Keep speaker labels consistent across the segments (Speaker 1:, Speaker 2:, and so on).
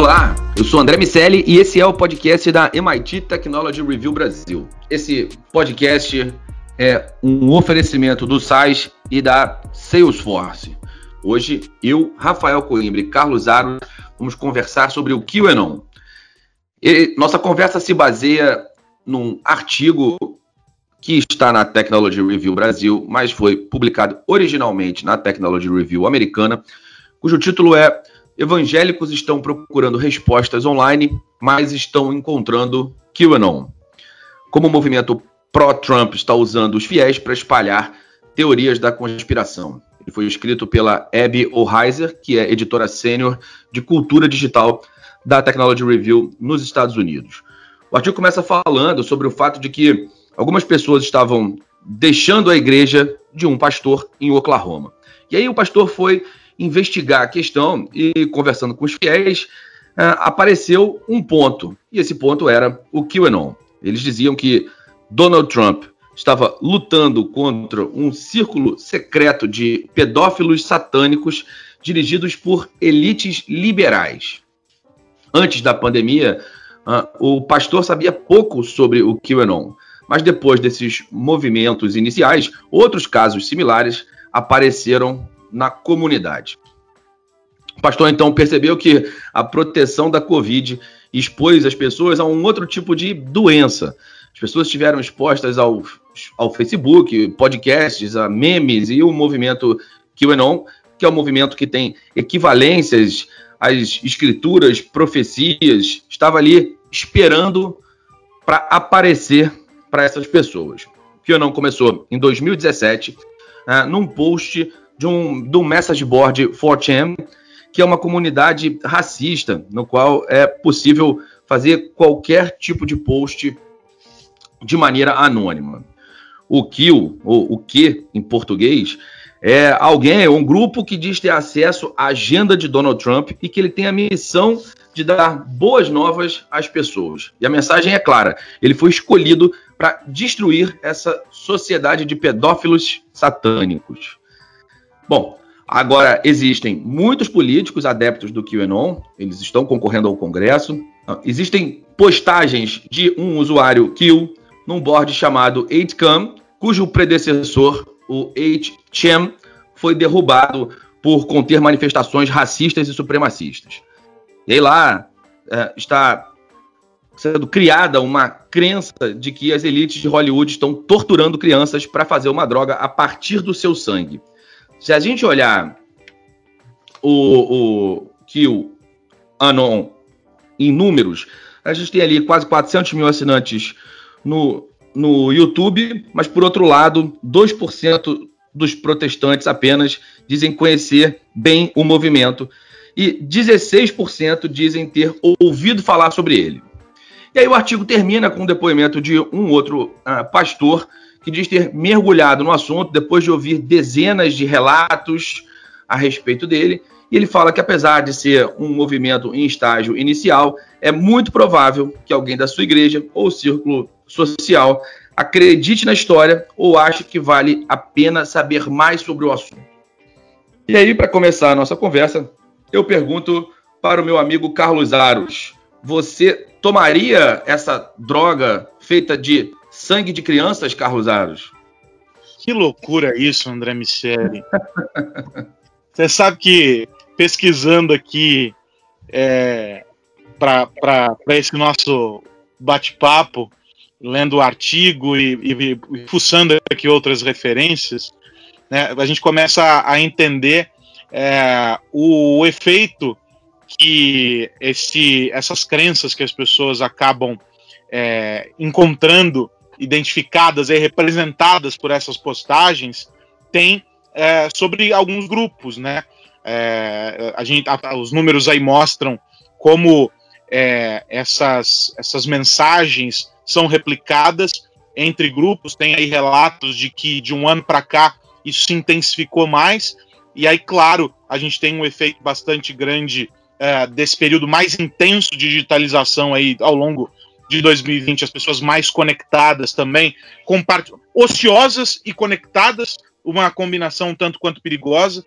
Speaker 1: Olá, eu sou André Miceli e esse é o podcast da MIT Technology Review Brasil. Esse podcast é um oferecimento do SAIS e da Salesforce. Hoje, eu, Rafael Coimbra e Carlos Aro vamos conversar sobre o QAnon. E nossa conversa se baseia num artigo que está na Technology Review Brasil, mas foi publicado originalmente na Technology Review americana, cujo título é Evangélicos estão procurando respostas online, mas estão encontrando QAnon. Como o movimento pró-Trump está usando os fiéis para espalhar teorias da conspiração. Ele foi escrito pela Abby O'Heiser, que é editora sênior de cultura digital da Technology Review nos Estados Unidos. O artigo começa falando sobre o fato de que algumas pessoas estavam deixando a igreja de um pastor em Oklahoma. E aí o pastor foi investigar a questão e, conversando com os fiéis, uh, apareceu um ponto. E esse ponto era o QAnon. Eles diziam que Donald Trump estava lutando contra um círculo secreto de pedófilos satânicos dirigidos por elites liberais. Antes da pandemia, uh, o pastor sabia pouco sobre o QAnon, mas depois desses movimentos iniciais, outros casos similares apareceram na comunidade. O pastor então percebeu que a proteção da Covid expôs as pessoas a um outro tipo de doença. As pessoas estiveram expostas ao, ao Facebook, podcasts, a memes e o movimento QAnon, que é um movimento que tem equivalências às escrituras, profecias, estava ali esperando para aparecer para essas pessoas. QAnon começou em 2017, uh, ah, num post de um, do message board 4chan, que é uma comunidade racista, no qual é possível fazer qualquer tipo de post de maneira anônima. O kill, ou o que em português, é alguém, um grupo que diz ter acesso à agenda de Donald Trump e que ele tem a missão de dar boas novas às pessoas. E a mensagem é clara: ele foi escolhido para destruir essa sociedade de pedófilos satânicos. Bom, agora existem muitos políticos adeptos do QAnon, eles estão concorrendo ao Congresso. Existem postagens de um usuário Q num board chamado 8cam, cujo predecessor, o 8chan, foi derrubado por conter manifestações racistas e supremacistas. E aí lá é, está sendo criada uma crença de que as elites de Hollywood estão torturando crianças para fazer uma droga a partir do seu sangue. Se a gente olhar o, o Kill Anon em números, a gente tem ali quase 400 mil assinantes no, no YouTube, mas por outro lado, 2% dos protestantes apenas dizem conhecer bem o movimento e 16% dizem ter ouvido falar sobre ele. E aí o artigo termina com um depoimento de um outro uh, pastor que diz ter mergulhado no assunto depois de ouvir dezenas de relatos a respeito dele. E ele fala que, apesar de ser um movimento em estágio inicial, é muito provável que alguém da sua igreja ou círculo social acredite na história ou ache que vale a pena saber mais sobre o assunto. E aí, para começar a nossa conversa, eu pergunto para o meu amigo Carlos Aros: você tomaria essa droga feita de sangue de crianças, Carlos Aros.
Speaker 2: Que loucura isso, André Michele. Você sabe que pesquisando aqui é, para esse nosso bate-papo, lendo o artigo e, e, e, fuçando aqui outras referências, né, a gente começa a, a entender é, o, o, efeito que esse, essas crenças que as pessoas acabam é, encontrando identificadas e representadas por essas postagens tem é, sobre alguns grupos, né? É, a gente, a, os números aí mostram como é, essas, essas mensagens são replicadas entre grupos. Tem aí relatos de que de um ano para cá isso se intensificou mais. E aí, claro, a gente tem um efeito bastante grande é, desse período mais intenso de digitalização aí ao longo de 2020, as pessoas mais conectadas também, ociosas e conectadas, uma combinação tanto quanto perigosa,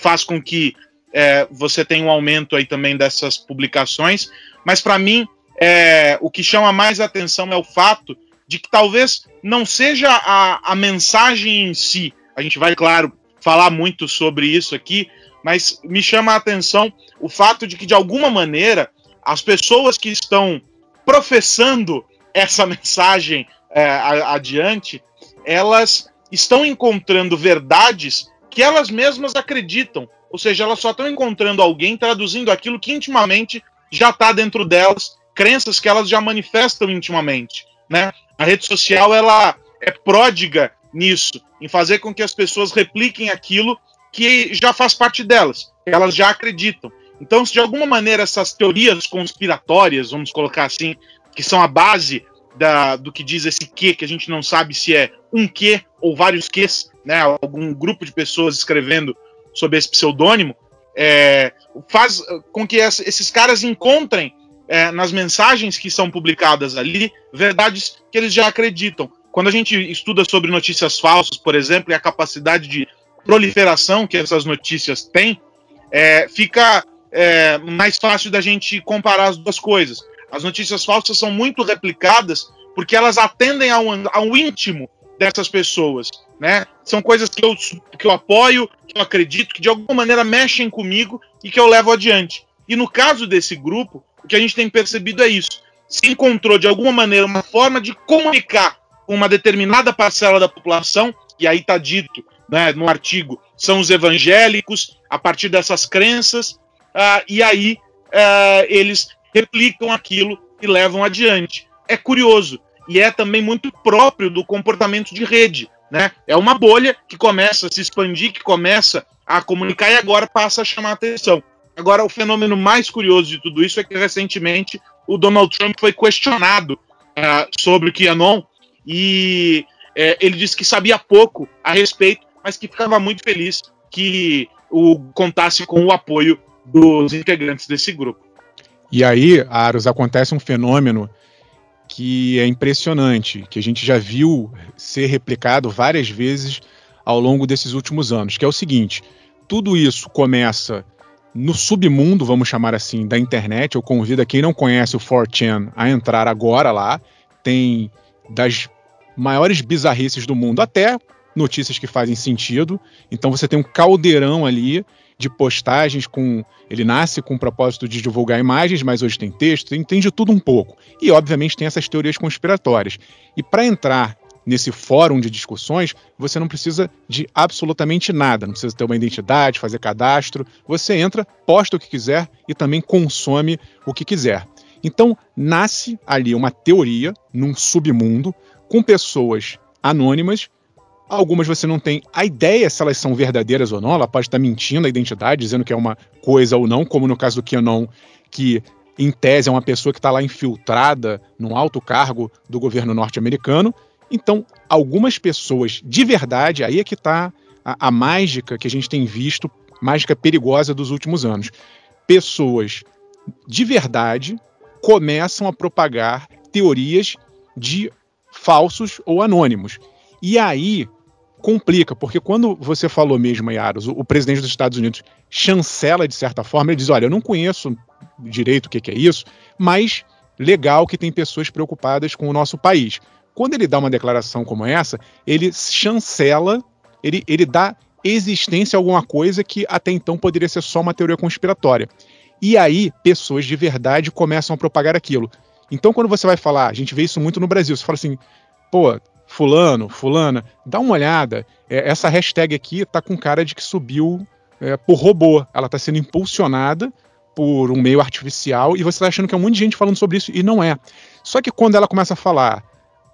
Speaker 2: faz com que é, você tem um aumento aí também dessas publicações, mas para mim é, o que chama mais atenção é o fato de que talvez não seja a, a mensagem em si. A gente vai, claro, falar muito sobre isso aqui, mas me chama a atenção o fato de que, de alguma maneira, as pessoas que estão professando essa mensagem é, adiante, elas estão encontrando verdades que elas mesmas acreditam. Ou seja, elas só estão encontrando alguém traduzindo aquilo que intimamente já está dentro delas, crenças que elas já manifestam intimamente. Né? A rede social ela é pródiga nisso, em fazer com que as pessoas repliquem aquilo que já faz parte delas, elas já acreditam. Então, se de alguma maneira essas teorias conspiratórias, vamos colocar assim, que são a base da, do que diz esse que, que a gente não sabe se é um que ou vários ques, né, algum grupo de pessoas escrevendo sob esse pseudônimo, é, faz com que esses caras encontrem é, nas mensagens que são publicadas ali verdades que eles já acreditam. Quando a gente estuda sobre notícias falsas, por exemplo, e a capacidade de proliferação que essas notícias têm, é, fica é, mais fácil da gente comparar as duas coisas. As notícias falsas são muito replicadas porque elas atendem ao, ao íntimo dessas pessoas, né? São coisas que eu, que eu apoio, que eu acredito, que de alguma maneira mexem comigo e que eu levo adiante. E no caso desse grupo, o que a gente tem percebido é isso. Se encontrou de alguma maneira uma forma de comunicar com uma determinada parcela da população, e aí está dito né, no artigo, são os evangélicos, a partir dessas crenças, uh, e aí uh, eles replicam aquilo e levam adiante. É curioso e é também muito próprio do comportamento de rede. Né? É uma bolha que começa a se expandir, que começa a comunicar e agora passa a chamar a atenção. Agora, o fenômeno mais curioso de tudo isso é que recentemente o Donald Trump foi questionado uh, sobre o QAnon e uh, ele disse que sabia pouco a respeito, mas que ficava muito feliz que o contasse com o apoio dos integrantes desse grupo.
Speaker 3: E aí, Aros, acontece um fenômeno que é impressionante, que a gente já viu ser replicado várias vezes ao longo desses últimos anos, que é o seguinte: tudo isso começa no submundo, vamos chamar assim, da internet. Eu convido a quem não conhece o 4chan a entrar agora lá. Tem das maiores bizarrices do mundo até notícias que fazem sentido. Então você tem um caldeirão ali de postagens com. Ele nasce com o propósito de divulgar imagens, mas hoje tem texto, tem, tem de tudo um pouco. E, obviamente, tem essas teorias conspiratórias. E para entrar nesse fórum de discussões, você não precisa de absolutamente nada, não precisa ter uma identidade, fazer cadastro. Você entra, posta o que quiser e também consome o que quiser. Então, nasce ali uma teoria num submundo com pessoas anônimas Algumas você não tem a ideia se elas são verdadeiras ou não, ela pode estar mentindo a identidade, dizendo que é uma coisa ou não, como no caso do Kenon, que em tese é uma pessoa que está lá infiltrada num alto cargo do governo norte-americano. Então, algumas pessoas de verdade, aí é que está a, a mágica que a gente tem visto, mágica perigosa dos últimos anos. Pessoas de verdade começam a propagar teorias de falsos ou anônimos. E aí complica, porque quando você falou mesmo, Yaros, o, o presidente dos Estados Unidos chancela de certa forma, ele diz: olha, eu não conheço direito o que, que é isso, mas legal que tem pessoas preocupadas com o nosso país. Quando ele dá uma declaração como essa, ele chancela, ele, ele dá existência a alguma coisa que até então poderia ser só uma teoria conspiratória. E aí, pessoas de verdade começam a propagar aquilo. Então, quando você vai falar, a gente vê isso muito no Brasil, você fala assim, pô, fulano, fulana, dá uma olhada. É, essa hashtag aqui tá com cara de que subiu é, por robô. Ela está sendo impulsionada por um meio artificial e você está achando que é um monte de gente falando sobre isso e não é. Só que quando ela começa a falar,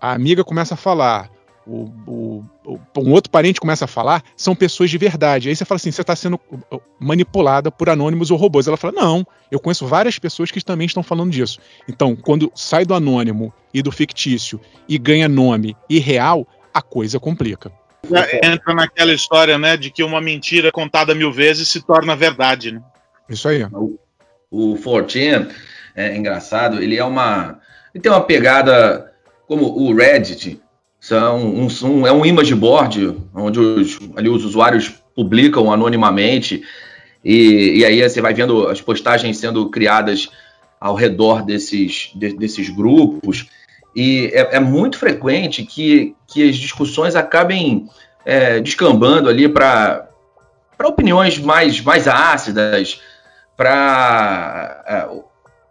Speaker 3: a amiga começa a falar, o, o, o, um outro parente começa a falar, são pessoas de verdade. Aí você fala assim: você está sendo uh, manipulada por anônimos ou robôs. Ela fala: não, eu conheço várias pessoas que também estão falando disso. Então, quando sai do anônimo e do fictício e ganha nome e real, a coisa complica.
Speaker 2: Entra naquela história, né, de que uma mentira contada mil vezes se torna verdade, né?
Speaker 3: Isso aí.
Speaker 1: O, o 4chan é engraçado, ele é uma. Ele tem uma pegada como o Reddit, são um, um, é um image board, onde os, ali os usuários publicam anonimamente. E, e aí você vai vendo as postagens sendo criadas ao redor desses, de, desses grupos. E é, é, muito frequente que, que as discussões acabem é, descambando ali para opiniões mais, mais ácidas, para é,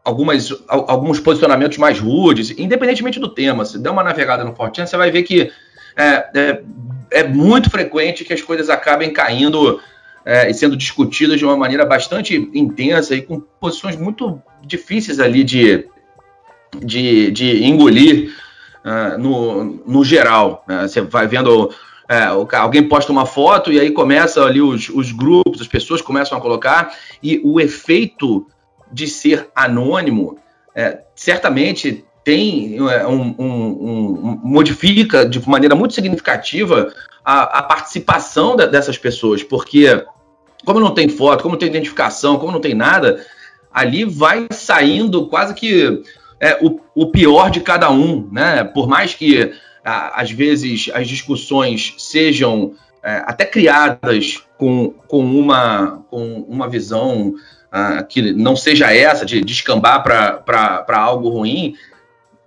Speaker 1: algumas, alguns posicionamentos mais rudes, independentemente do tema. Se der uma navegada no Fortran, você vai ver que é, é, é, muito frequente que as coisas acabem caindo é, e sendo discutidas de uma maneira bastante intensa e com posições muito difíceis ali de, de, de engolir uh, no, no geral. Né? Você vai vendo. É, alguém posta uma foto e aí começa ali os, os grupos, as pessoas começam a colocar, e o efeito de ser anônimo é, certamente tem é, um, um, um, modifica de maneira muito significativa a, a participação da, dessas pessoas, porque como não tem foto, como não tem identificação, como não tem nada, ali vai saindo quase que é, o, o, pior de cada um, né? Por mais que às vezes as discussões sejam é, até criadas com, com, uma, com uma visão que não seja essa de descambar para algo ruim,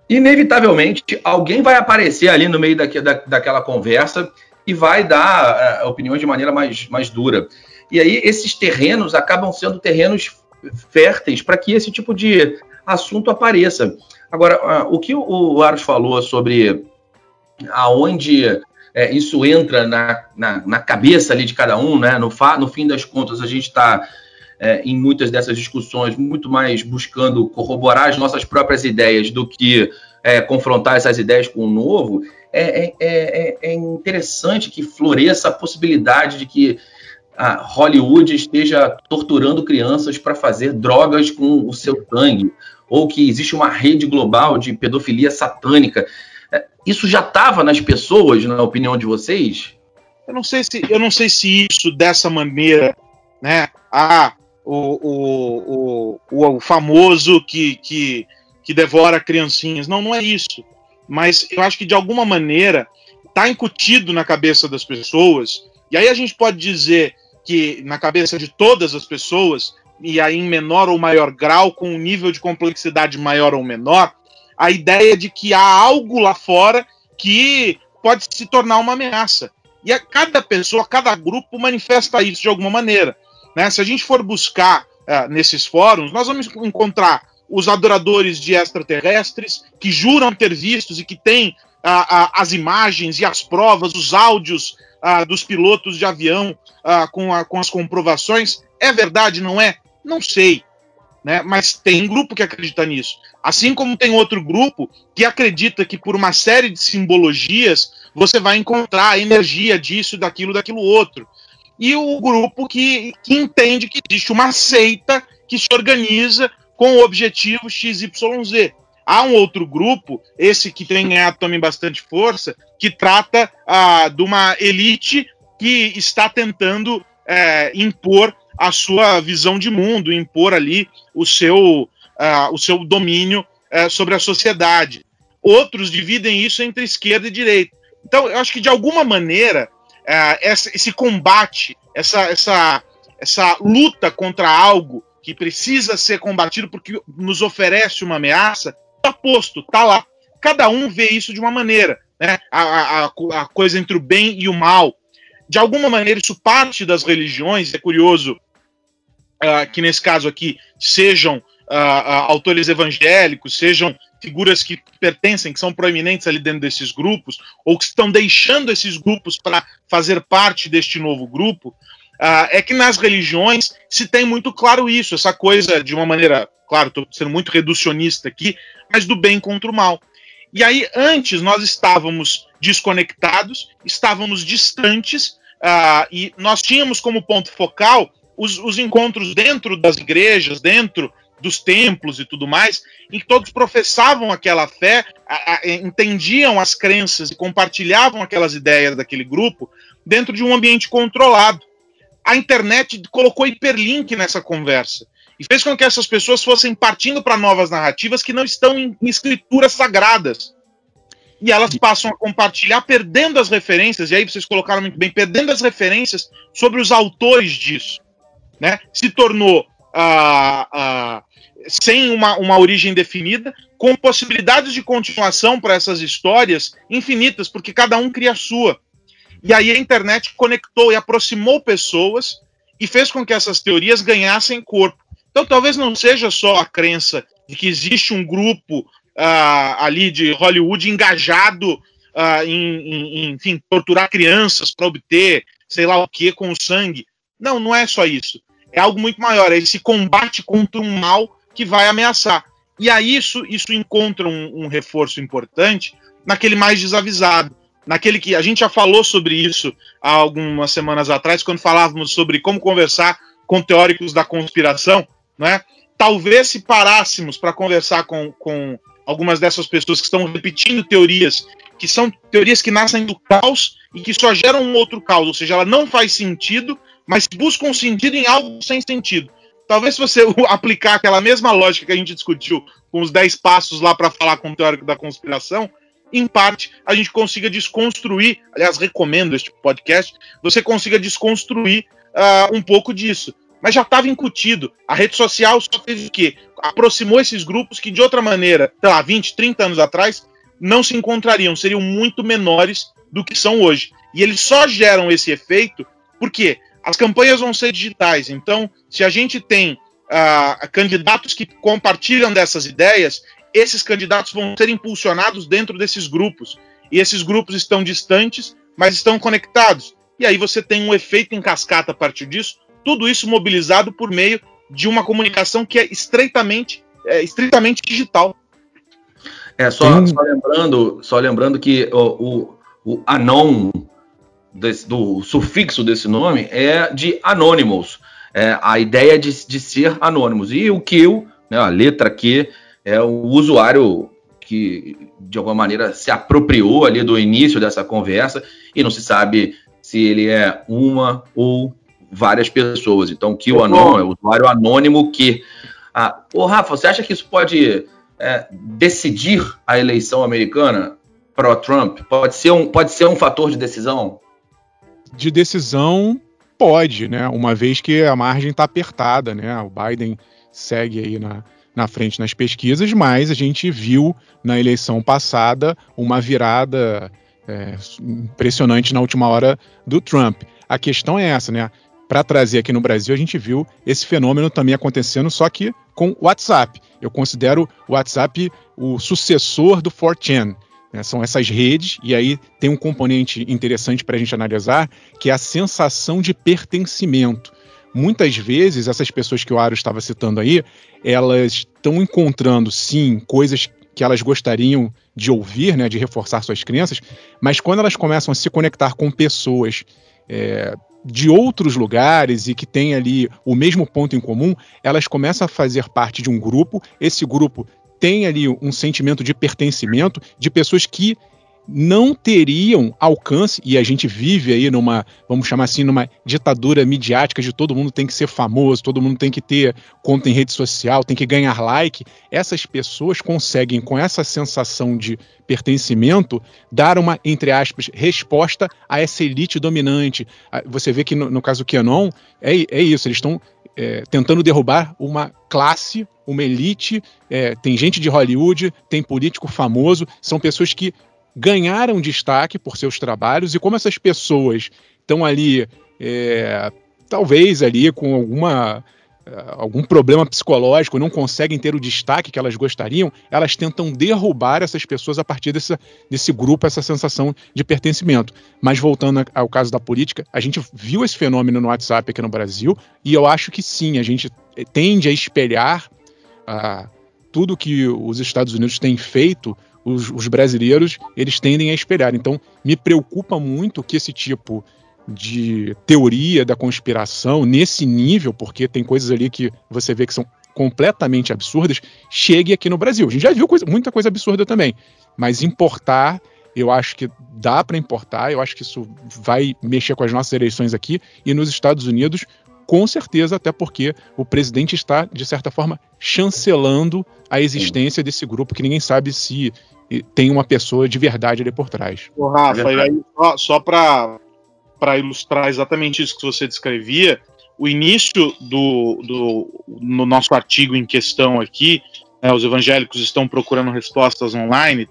Speaker 1: inevitavelmente alguém vai aparecer ali no meio da, daquela conversa e vai dar opiniões de maneira mais, mais dura. E aí esses terrenos acabam sendo terrenos férteis para que esse tipo de assunto apareça. Agora, o que o Aros falou sobre aonde é, isso entra na, na, na, cabeça ali de cada um, né? No, fa, no fim das contas, a gente está é, em muitas dessas discussões muito mais buscando corroborar as nossas próprias ideias do que é, confrontar essas ideias com o novo. É, é, é, é interessante que floresça a possibilidade de que a Hollywood esteja torturando crianças para fazer drogas com o seu sangue, ou que existe uma rede global de pedofilia satânica. É, isso já estava nas pessoas, na opinião de vocês?
Speaker 2: Eu não sei se, eu não sei se isso dessa maneira, né? Ah, o, o, o, o famoso que, que, que devora criancinhas. Não, não é isso. Mas eu acho que de alguma maneira está incutido na cabeça das pessoas. E aí a gente pode dizer que na cabeça de todas as pessoas, e aí em menor ou maior grau, com um nível de complexidade maior ou menor, a ideia de que há algo lá fora que pode se tornar uma ameaça. E a cada pessoa, cada grupo manifesta isso de alguma maneira. Né? Se a gente for buscar uh, nesses fóruns, nós vamos encontrar os adoradores de extraterrestres que juram ter vistos e que têm uh, uh, as imagens e as provas, os áudios dos pilotos de avião com, a, com as comprovações. É verdade, não é? Não sei. Né? Mas tem grupo que acredita nisso. Assim como tem outro grupo que acredita que por uma série de simbologias você vai encontrar a energia disso, daquilo, daquilo outro. E o grupo que, que entende que existe uma seita que se organiza com o objetivo XYZ. Há um outro grupo, esse que tem ganhado também bastante força, que trata ah, de uma elite que está tentando é, impor a sua visão de mundo, impor ali o seu, uh, o seu domínio uh, sobre a sociedade. Outros dividem isso entre esquerda e direita. Então, eu acho que de alguma maneira essa, esse combate, essa, essa, essa luta contra algo que precisa ser combatido porque nos oferece uma ameaça, está posto, está lá. Cada um vê isso de uma maneira. Né? A, a, a, coisa entre o bem e o mal. De alguma maneira, isso parte das religiões. É curioso uh, que, nesse caso aqui, sejam uh, autores evangélicos, sejam figuras que pertencem, que são proeminentes ali dentro desses grupos, ou que estão deixando esses grupos para fazer parte deste novo grupo, Uh, é que nas religiões se tem muito claro isso, essa coisa de uma maneira, claro, estou sendo muito reducionista aqui, mas do bem contra o mal. E aí, antes, nós estávamos desconectados, estávamos distantes, uh, e nós tínhamos como ponto focal os, os, encontros dentro das igrejas, dentro dos templos e tudo mais, em que todos professavam aquela fé, a, a, entendiam as crenças e compartilhavam aquelas ideias daquele grupo dentro de um ambiente controlado a internet colocou hiperlink nessa conversa e fez com que essas pessoas fossem partindo para novas narrativas que não estão em, em escrituras sagradas. E elas passam a compartilhar, perdendo as referências, e aí vocês colocaram muito bem, perdendo as referências sobre os autores disso. né? Se tornou ah, ah, sem uma, uma origem definida, com possibilidades de continuação para essas histórias infinitas, porque cada um cria a sua. E aí a internet conectou e aproximou pessoas e fez com que essas teorias ganhassem corpo. Então talvez não seja só a crença de que existe um grupo uh, ali de Hollywood engajado uh, em, em, enfim, torturar crianças para obter sei lá o que com o sangue. Não, não é só isso. É algo muito maior, é esse combate contra um mal que vai ameaçar. E aí isso, isso encontra um, um reforço importante naquele mais desavisado, naquele que a gente já falou sobre isso há algumas semanas atrás, quando falávamos sobre como conversar com teóricos da conspiração, né? Talvez se parássemos para conversar com, com algumas dessas pessoas que estão repetindo teorias que são teorias que nascem do caos e que só geram um outro caos, ou seja, ela não faz sentido, mas busca um sentido em algo sem sentido. Talvez se você aplicar aquela mesma lógica que a gente discutiu com os 10 passos lá para falar com o teórico da conspiração, em parte a gente consiga desconstruir, aliás, recomendo este podcast, você consiga desconstruir uh, um pouco disso. Mas já estava incutido. A rede social só fez o quê? Aproximou esses grupos que, de outra maneira, sei lá, 20, 30 anos atrás, não se encontrariam, seriam muito menores do que são hoje. E eles só geram esse efeito porque as campanhas vão ser digitais. Então, se a gente tem uh, candidatos que compartilham dessas ideias, esses candidatos vão ser impulsionados dentro desses grupos. E esses grupos estão distantes, mas estão conectados. E aí você tem um efeito em cascata a partir disso, tudo isso mobilizado por meio de uma comunicação que é estreitamente, é, estritamente digital.
Speaker 1: É, só, só, lembrando, só lembrando que o, o, o anon, desse, do sufixo desse nome, é de anonymous. É, a ideia de, de ser anônimos. E o Q, né, a letra Q, é o usuário que, de alguma maneira, se apropriou ali do início dessa conversa e não se sabe se ele é uma ou várias pessoas. Então, QAnon é o usuário anônimo que. Ah, ô, Rafa, você acha que isso pode é, decidir a eleição americana pró-Trump? Pode, ser um, pode ser um fator de decisão?
Speaker 3: De decisão, pode, né? Uma vez que a margem está apertada, né? O Biden segue aí na, na frente nas pesquisas, mas a gente viu na eleição passada uma virada é, impressionante na última hora do Trump. A questão é essa, né? Para trazer aqui no Brasil, a gente viu esse fenômeno também acontecendo, só que com o WhatsApp. Eu considero o WhatsApp o sucessor do 4chan. Né? São essas redes, e aí tem um componente interessante para a gente analisar, que é a sensação de pertencimento. Muitas vezes, essas pessoas que o Aro estava citando aí, elas estão encontrando, sim, coisas que elas gostariam de ouvir, né, de reforçar suas crenças, mas quando elas começam a se conectar com pessoas é, de outros lugares e que têm ali o mesmo ponto em comum, elas começam a fazer parte de um grupo. Esse grupo tem ali um sentimento de pertencimento de pessoas que não teriam alcance, e a gente vive aí numa, vamos chamar assim, numa ditadura midiática de todo mundo tem que ser famoso, todo mundo tem que ter conta em rede social, tem que ganhar like. Essas pessoas conseguem, com essa sensação de pertencimento, dar uma, entre aspas, resposta a essa elite dominante. Você vê que no, no caso do Canon, é, é isso, eles estão é, tentando derrubar uma classe, uma elite. É, tem gente de Hollywood, tem político famoso, são pessoas que ganharam destaque por seus trabalhos e como essas pessoas estão ali, é, talvez ali com alguma algum problema psicológico, não conseguem ter o destaque que elas gostariam, elas tentam derrubar essas pessoas a partir desse, desse grupo, essa sensação de pertencimento. Mas voltando ao caso da política, a gente viu esse fenômeno no WhatsApp aqui no Brasil e eu acho que sim, a gente tende a espelhar ah, tudo que os Estados Unidos têm feito os, os brasileiros eles tendem a espelhar. Então, me preocupa muito que esse tipo de teoria da conspiração nesse nível, porque tem coisas ali que você vê que são completamente absurdas, chegue aqui no Brasil. A gente já viu coisa, muita coisa absurda também, mas importar, eu acho que dá para importar, eu acho que isso vai mexer com as nossas eleições aqui e nos Estados Unidos com certeza, até porque o presidente está, de certa forma, chancelando a existência desse grupo que ninguém sabe se tem uma pessoa de verdade ali por trás.
Speaker 2: Ô, Rafa, é e aí, só, só para ilustrar exatamente isso que você descrevia, o início do, do no nosso artigo em questão aqui, é, os evangélicos estão procurando respostas online,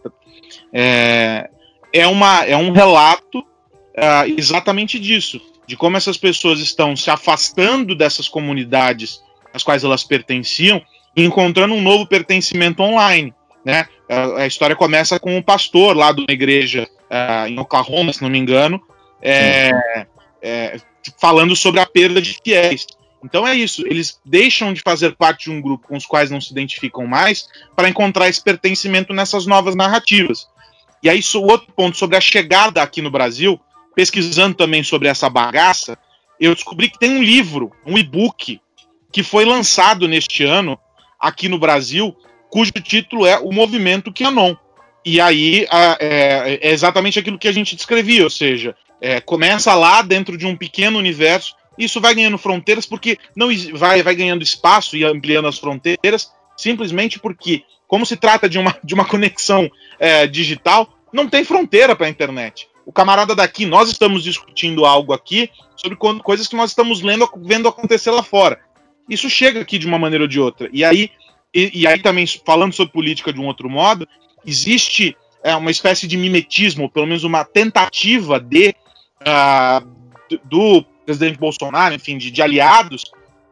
Speaker 2: é, é, uma, é um relato é, exatamente disso, de como essas pessoas estão se afastando dessas comunidades às quais elas pertenciam e encontrando um novo pertencimento online. Né? A, a história começa com um pastor lá de uma igreja uh, em Oklahoma, se não me engano, é, é, falando sobre a perda de fiéis. Então é isso, eles deixam de fazer parte de um grupo com os quais não se identificam mais para encontrar esse pertencimento nessas novas narrativas. E aí, o outro ponto sobre a chegada aqui no Brasil, pesquisando também sobre essa bagaça, eu descobri que tem um livro, um e-book, que foi lançado neste ano aqui no Brasil, cujo título é O Movimento Qanon. E aí é, é, exatamente aquilo que a gente descrevia, ou seja, é, começa lá dentro de um pequeno universo, isso vai ganhando fronteiras porque não vai, vai ganhando espaço e ampliando as fronteiras, simplesmente porque, como se trata de uma, de uma conexão é, digital, não tem fronteira para a internet. O camarada daqui, nós estamos discutindo algo aqui sobre coisas que nós estamos lendo, vendo acontecer lá fora. Isso chega aqui de uma maneira ou de outra. E aí, e, e aí também, falando sobre política de um outro modo, existe é, uma espécie de mimetismo, pelo menos uma tentativa de uh, do presidente Bolsonaro, enfim, de, de aliados,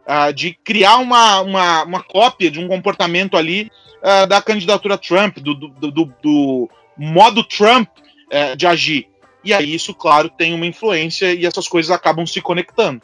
Speaker 2: uh, de criar uma, uma, uma, cópia de um comportamento ali uh, da candidatura Trump, do, do, do, do modo Trump uh, de agir. E aí isso, claro, tem uma influência e essas coisas acabam se conectando.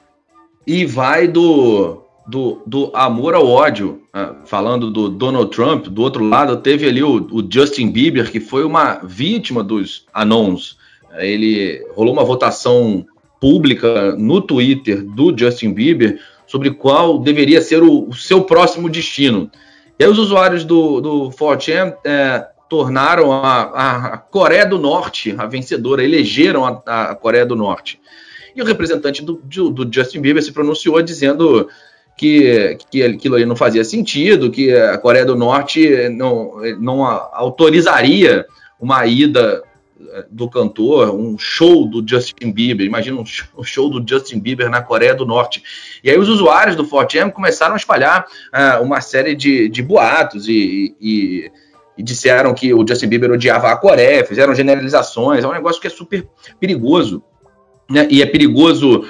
Speaker 1: E vai do do, do amor ao ódio, falando do Donald Trump, do outro lado teve ali o, o Justin Bieber, que foi uma vítima dos anons. Ele rolou uma votação pública no Twitter do Justin Bieber sobre qual deveria ser o, o seu próximo destino. E aí os usuários do, do 4chan é, tornaram a, a, Coreia do Norte a vencedora, elegeram a, a Coreia do Norte. E o representante do, do, do Justin Bieber se pronunciou dizendo que, que aquilo ali não fazia sentido, que a Coreia do Norte não, não autorizaria uma ida do cantor, um show do Justin Bieber. Imagina um show do Justin Bieber na Coreia do Norte. E aí os usuários do 4 começaram a espalhar uh, uma série de, de boatos e, e, e, disseram que o Justin Bieber odiava a Coreia, fizeram generalizações. É um negócio que é super perigoso. Né? E é perigoso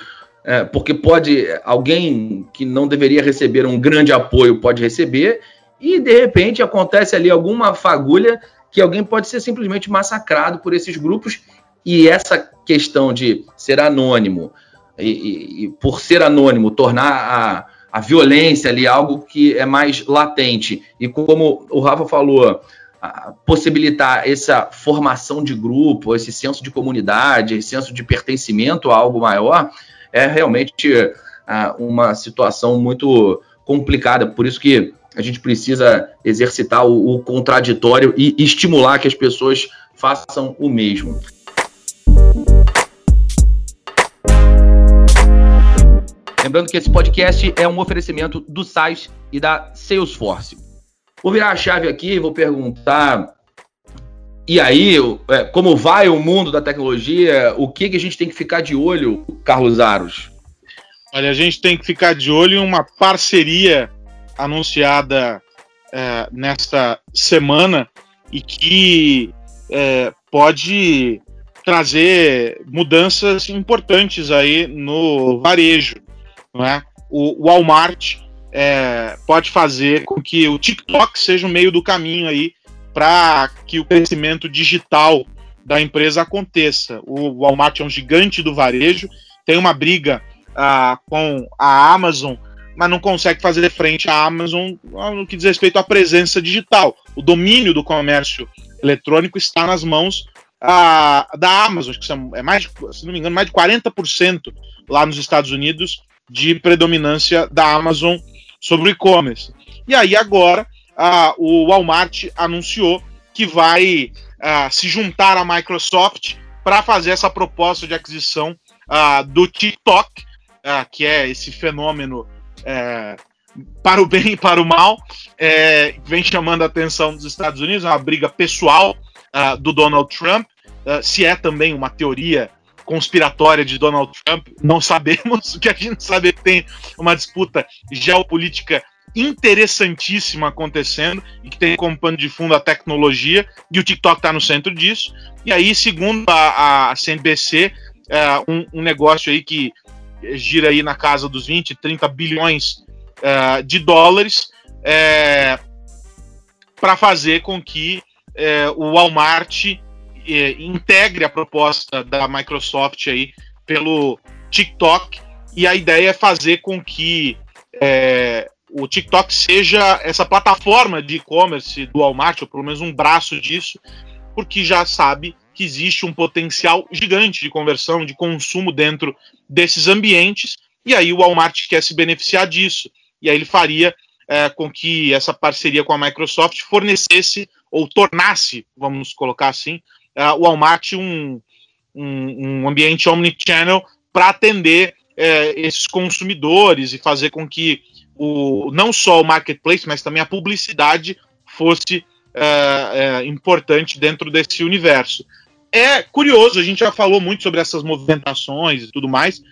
Speaker 1: é, porque pode alguém que não deveria receber um grande apoio pode receber e de repente acontece ali alguma fagulha que alguém pode ser simplesmente massacrado por esses grupos e essa questão de ser anônimo e, e, e por ser anônimo tornar a, a violência ali algo que é mais latente e como o Rafa falou possibilitar essa formação de grupo, esse senso de comunidade, esse senso de pertencimento a algo maior, é realmente uh, uma situação muito complicada. Por isso que a gente precisa exercitar o, o contraditório e estimular que as pessoas façam o mesmo. Lembrando que esse podcast é um oferecimento do SAIS e da Salesforce. Vou virar a chave aqui e vou perguntar e aí, é, como vai o mundo da tecnologia? O que, que a gente tem que ficar de olho, Carlos Aros?
Speaker 2: Olha, a gente tem que ficar de olho em uma parceria anunciada é, nesta semana e que é, pode trazer mudanças importantes aí no varejo. Não é? O Walmart é, pode fazer com que o TikTok seja o meio do caminho aí para que o crescimento digital da empresa aconteça. O Walmart é um gigante do varejo, tem uma briga uh, com a Amazon, mas não consegue fazer frente à Amazon no que diz respeito à presença digital. O domínio do comércio eletrônico está nas mãos uh, da Amazon, que são, é mais, se não me engano, mais de 40% lá nos Estados Unidos de predominância da Amazon sobre o e-commerce. E aí agora uh, o Walmart anunciou que vai uh, se juntar à Microsoft para fazer essa proposta de aquisição do TikTok, que é esse fenômeno é, para o bem e para o mal, é, vem chamando a atenção dos Estados Unidos, é uma briga pessoal do Donald Trump, se é também uma teoria conspiratória de Donald Trump, não sabemos. O que a gente sabe é que tem uma disputa geopolítica interessantíssima acontecendo e que tem como pano de fundo a tecnologia e o TikTok está no centro disso. E aí, segundo a, a CNBC, é, um, um, negócio aí que gira aí na casa dos 20, 30 bilhões é, de dólares é, para fazer com que é, o Walmart é, integre a proposta da Microsoft aí pelo TikTok. E a ideia é fazer com que é, o TikTok seja essa plataforma de e-commerce do Walmart, ou pelo menos um braço disso, porque já sabe que existe um potencial gigante de conversão, de consumo dentro desses ambientes, e aí o Walmart quer se beneficiar disso. E aí ele faria é, com que essa parceria com a Microsoft fornecesse ou tornasse, vamos colocar assim, é, o Walmart um, um, um ambiente omnichannel para atender é, esses consumidores e fazer com que o, não só o marketplace, mas também a publicidade fosse é, é, importante dentro desse universo. É curioso, a gente já falou muito sobre essas movimentações e tudo mais.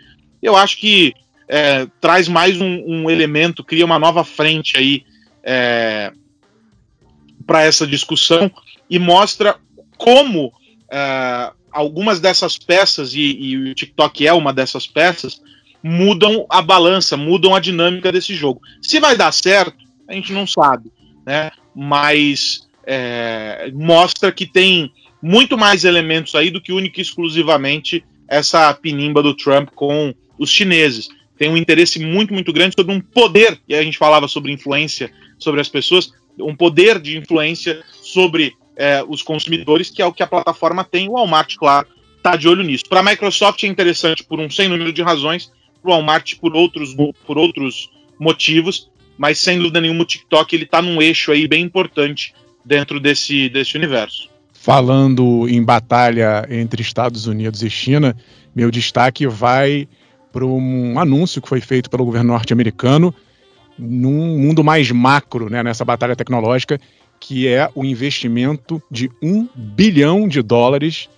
Speaker 2: Eu acho que é, traz mais um, um, elemento, cria uma nova frente aí é, para essa discussão e mostra como é, algumas dessas peças, e, e o TikTok é uma dessas peças, mudam a balança, mudam a dinâmica desse jogo. Se vai dar certo, a gente não sabe, né? Mas é, mostra que tem muito mais elementos aí do que única e exclusivamente essa pinimba do Trump com os chineses. Tem um interesse muito, muito grande sobre um poder, e a gente falava sobre influência sobre as pessoas, um poder de influência sobre é, os consumidores, que é o que a plataforma tem. O Walmart, claro, está de olho nisso. Para a Microsoft é interessante por um sem número de razões, para o Walmart por outros, por outros motivos, mas sem dúvida nenhuma o TikTok ele está num eixo aí bem importante dentro desse, desse universo.
Speaker 3: Falando em batalha entre Estados Unidos e China, meu destaque vai para um anúncio que foi feito pelo governo norte-americano num mundo mais macro, né, nessa batalha tecnológica, que é o investimento de um bilhão de dólares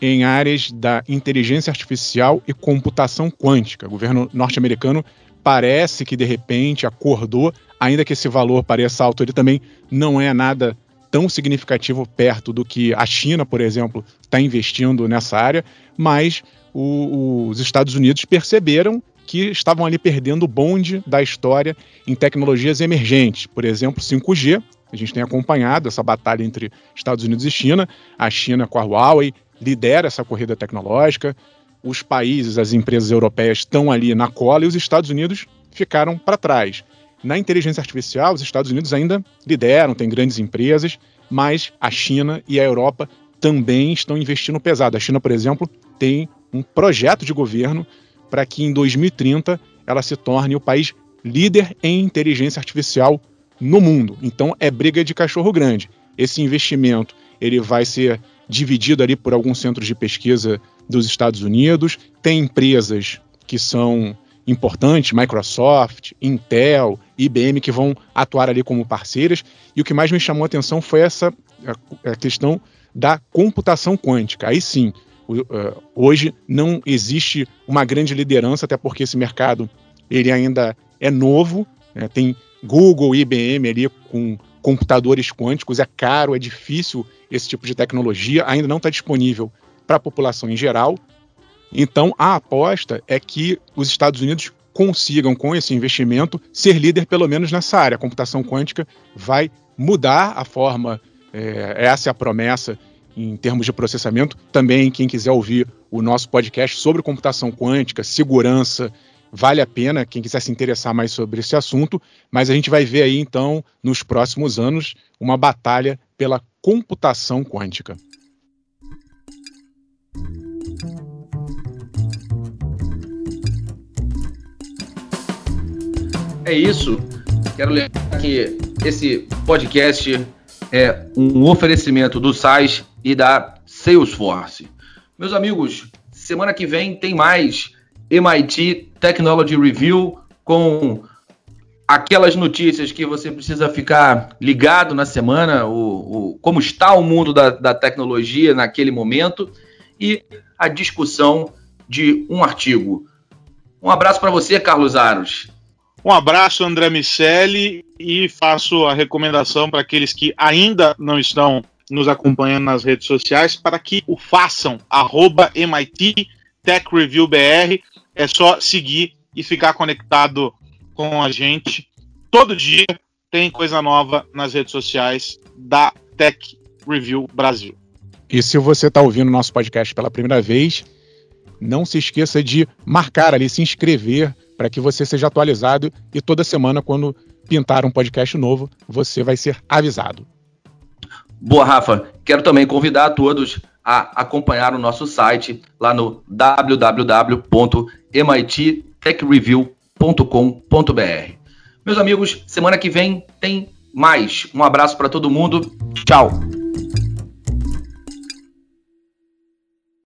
Speaker 3: em áreas da inteligência artificial e computação quântica. O governo norte-americano parece que de repente acordou, ainda que esse valor pareça alto, ele também não é nada tão significativo perto do que a China, por exemplo, está investindo nessa área, mas o, os Estados Unidos perceberam que estavam ali perdendo o bonde da história em tecnologias emergentes, por exemplo, 5G. A gente tem acompanhado essa batalha entre Estados Unidos e China, a China com a Huawei, lidera essa corrida tecnológica, os países, as empresas europeias estão ali na cola e os Estados Unidos ficaram para trás. Na inteligência artificial, os Estados Unidos ainda lideram, tem grandes empresas, mas a China e a Europa também estão investindo pesado. A China, por exemplo, tem um projeto de governo para que em 2030 ela se torne o país líder em inteligência artificial no mundo. Então é briga de cachorro grande. Esse investimento ele vai ser dividido ali por alguns centros de pesquisa dos Estados Unidos. Tem empresas que são importantes, Microsoft, Intel, IBM, que vão atuar ali como parceiras. E o que mais me chamou a atenção foi essa a questão da computação quântica. Aí sim, hoje não existe uma grande liderança, até porque esse mercado ele ainda é novo. Né? Tem Google, IBM ali com computadores quânticos, é caro, é difícil esse tipo de tecnologia, ainda não está disponível para a população em geral. Então, a aposta é que os Estados Unidos consigam, com esse investimento, ser líder pelo menos nessa área. A computação quântica vai mudar a forma, é, essa é a promessa em termos de processamento. Também, quem quiser ouvir o nosso podcast sobre computação quântica, segurança, vale a pena quem quiser se interessar mais sobre esse assunto, mas a gente vai ver aí então nos próximos anos uma batalha pela computação quântica.
Speaker 1: É isso. Quero lembrar que esse podcast é um oferecimento do SAIS e da Salesforce. Meus amigos, semana que vem tem mais MIT Technology Review com aquelas notícias que você precisa ficar ligado na semana, o, o como está o mundo da, da tecnologia naquele momento. e a discussão de um artigo. Um abraço para você, Carlos Aros.
Speaker 2: Um abraço, André Miceli, e faço a recomendação para aqueles que ainda não estão nos acompanhando nas redes sociais para que o façam, arroba MIT Tech Review BR. É só seguir e ficar conectado com a gente. Todo dia tem coisa nova nas redes sociais da Tech Review Brasil.
Speaker 3: E se você está ouvindo nosso podcast pela primeira vez, não se esqueça de marcar ali, se inscrever para que você seja atualizado e toda semana, quando pintar um podcast novo, você vai ser avisado.
Speaker 1: Boa, Rafa. Quero também convidar a todos a acompanhar o nosso site lá no www.mittechreview.com.br. Meus amigos, semana que vem tem mais. Um abraço para todo mundo. Tchau.